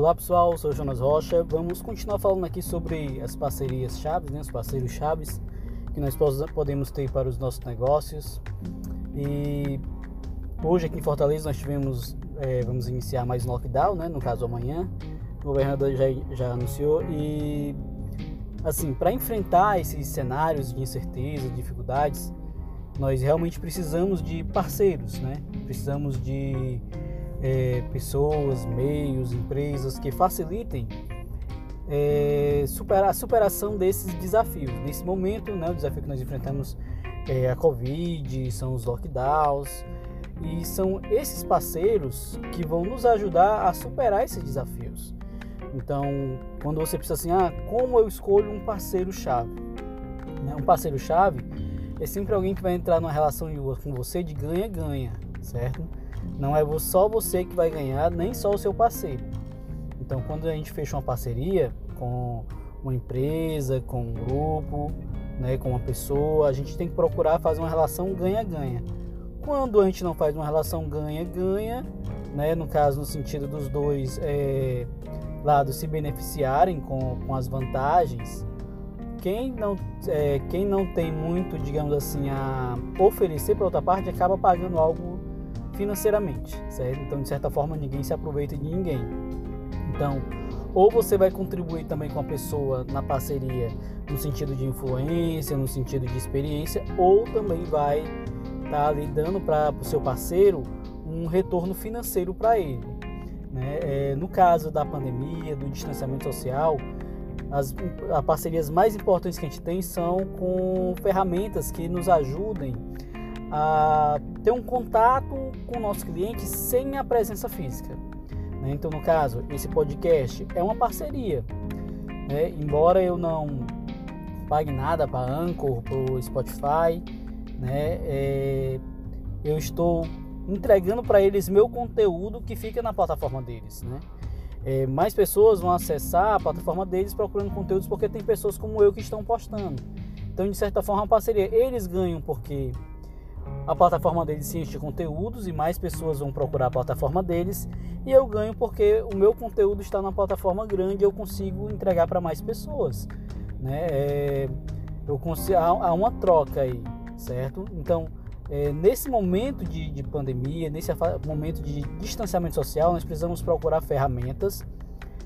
Olá pessoal, sou Jonas Rocha. Vamos continuar falando aqui sobre as parcerias chaves, né, os parceiros chaves que nós podemos ter para os nossos negócios. E hoje aqui em Fortaleza nós tivemos, é, vamos iniciar mais um lockdown, né, no caso amanhã. O governador já, já anunciou e assim, para enfrentar esses cenários de incerteza, de dificuldades, nós realmente precisamos de parceiros, né? Precisamos de é, pessoas, meios, empresas que facilitem é, superar, a superação desses desafios. Nesse momento, né, o desafio que nós enfrentamos é a Covid, são os lockdowns, e são esses parceiros que vão nos ajudar a superar esses desafios. Então, quando você precisa assim, ah, como eu escolho um parceiro-chave? Né? Um parceiro-chave é sempre alguém que vai entrar numa relação com você de ganha-ganha, certo? Não é só você que vai ganhar, nem só o seu parceiro. Então, quando a gente fecha uma parceria com uma empresa, com um grupo, né, com uma pessoa, a gente tem que procurar fazer uma relação ganha-ganha. Quando a gente não faz uma relação ganha-ganha, né, no caso no sentido dos dois é, lados se beneficiarem com, com as vantagens, quem não, é, quem não tem muito, digamos assim, a oferecer para outra parte acaba pagando algo financeiramente, certo? Então, de certa forma, ninguém se aproveita de ninguém. Então, ou você vai contribuir também com a pessoa na parceria no sentido de influência, no sentido de experiência, ou também vai estar tá ali dando para o seu parceiro um retorno financeiro para ele. Né? É, no caso da pandemia, do distanciamento social, as, as parcerias mais importantes que a gente tem são com ferramentas que nos ajudem a ter um contato com o nosso cliente sem a presença física. Né? Então, no caso, esse podcast é uma parceria. Né? Embora eu não pague nada para Anchor, para o Spotify, né? É, eu estou entregando para eles meu conteúdo que fica na plataforma deles. Né? É, mais pessoas vão acessar a plataforma deles procurando conteúdos porque tem pessoas como eu que estão postando. Então, de certa forma, é uma parceria. Eles ganham porque a plataforma deles se enche de conteúdos e mais pessoas vão procurar a plataforma deles e eu ganho porque o meu conteúdo está na plataforma grande e eu consigo entregar para mais pessoas, né? É, eu consigo, há, há, uma troca aí, certo? Então, é, nesse momento de, de pandemia, nesse momento de distanciamento social, nós precisamos procurar ferramentas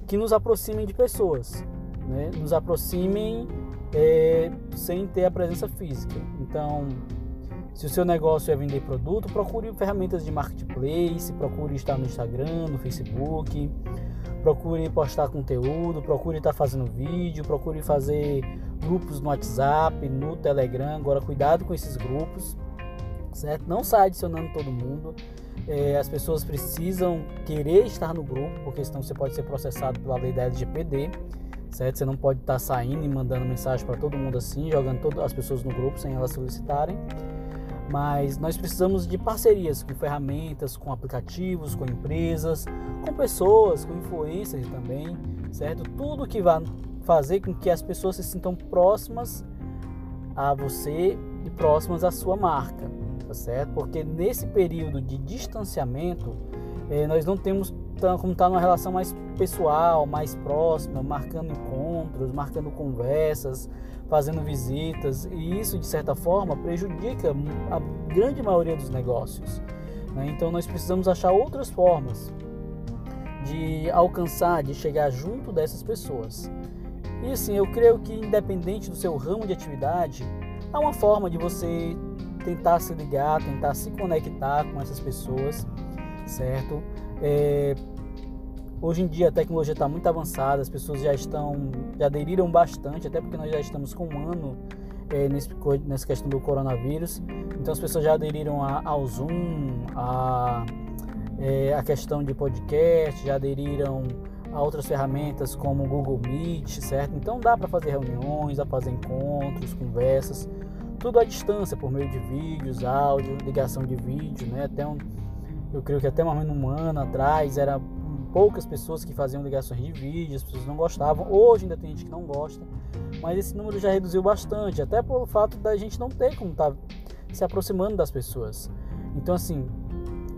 que nos aproximem de pessoas, né? Nos aproximem é, sem ter a presença física. Então, se o seu negócio é vender produto, procure ferramentas de marketplace, procure estar no Instagram, no Facebook, procure postar conteúdo, procure estar fazendo vídeo, procure fazer grupos no WhatsApp, no Telegram. Agora, cuidado com esses grupos, certo? Não saia adicionando todo mundo. É, as pessoas precisam querer estar no grupo, porque senão você pode ser processado pela lei da LGPD, certo? Você não pode estar saindo e mandando mensagem para todo mundo assim, jogando todas as pessoas no grupo sem elas solicitarem mas nós precisamos de parcerias com ferramentas, com aplicativos, com empresas, com pessoas, com influencers também, certo? Tudo que vai fazer com que as pessoas se sintam próximas a você e próximas à sua marca, tá certo? Porque nesse período de distanciamento, eh, nós não temos como estar tá numa relação mais pessoal, mais próxima, marcando encontros, marcando conversas, fazendo visitas, e isso de certa forma prejudica a grande maioria dos negócios. Né? Então nós precisamos achar outras formas de alcançar, de chegar junto dessas pessoas. E assim, eu creio que independente do seu ramo de atividade, há uma forma de você tentar se ligar, tentar se conectar com essas pessoas, certo? É, Hoje em dia a tecnologia está muito avançada, as pessoas já estão, já aderiram bastante, até porque nós já estamos com um ano é, nesse, nessa questão do coronavírus. Então as pessoas já aderiram a, ao Zoom, a, é, a questão de podcast, já aderiram a outras ferramentas como o Google Meet, certo? Então dá para fazer reuniões, dá para fazer encontros, conversas, tudo à distância, por meio de vídeos, áudio, ligação de vídeo, né? Até um, eu creio que até mais ou menos um ano atrás era poucas pessoas que faziam ligações de vídeo, as pessoas não gostavam. Hoje ainda tem gente que não gosta, mas esse número já reduziu bastante, até pelo fato da gente não ter como estar tá se aproximando das pessoas. Então, assim,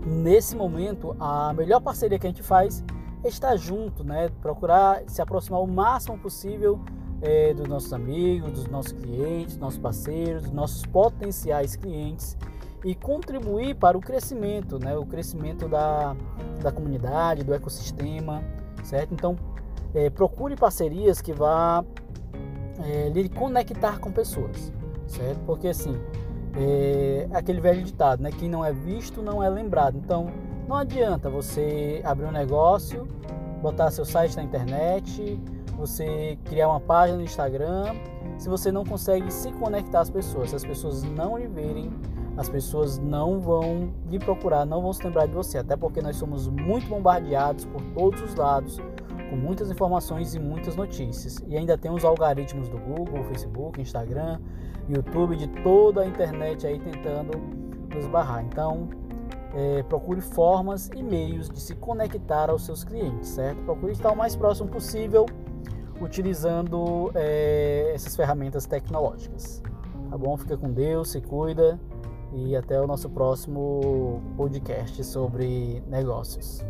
nesse momento, a melhor parceria que a gente faz estar junto, né? Procurar se aproximar o máximo possível é, dos nossos amigos, dos nossos clientes, dos nossos parceiros, dos nossos potenciais clientes e contribuir para o crescimento, né? O crescimento da, da comunidade, do ecossistema, certo? Então, é, procure parcerias que vá é, lhe conectar com pessoas, certo? Porque assim, é aquele velho ditado, né? Quem não é visto não é lembrado. Então, não adianta você abrir um negócio, botar seu site na internet, você criar uma página no Instagram, se você não consegue se conectar às pessoas, se as pessoas não lhe verem, as pessoas não vão lhe procurar, não vão se lembrar de você, até porque nós somos muito bombardeados por todos os lados, com muitas informações e muitas notícias. E ainda tem os algoritmos do Google, Facebook, Instagram, YouTube, de toda a internet aí tentando nos barrar. Então, é, procure formas e meios de se conectar aos seus clientes, certo? Procure estar o mais próximo possível utilizando é, essas ferramentas tecnológicas. Tá bom? Fica com Deus, se cuida e até o nosso próximo podcast sobre negócios.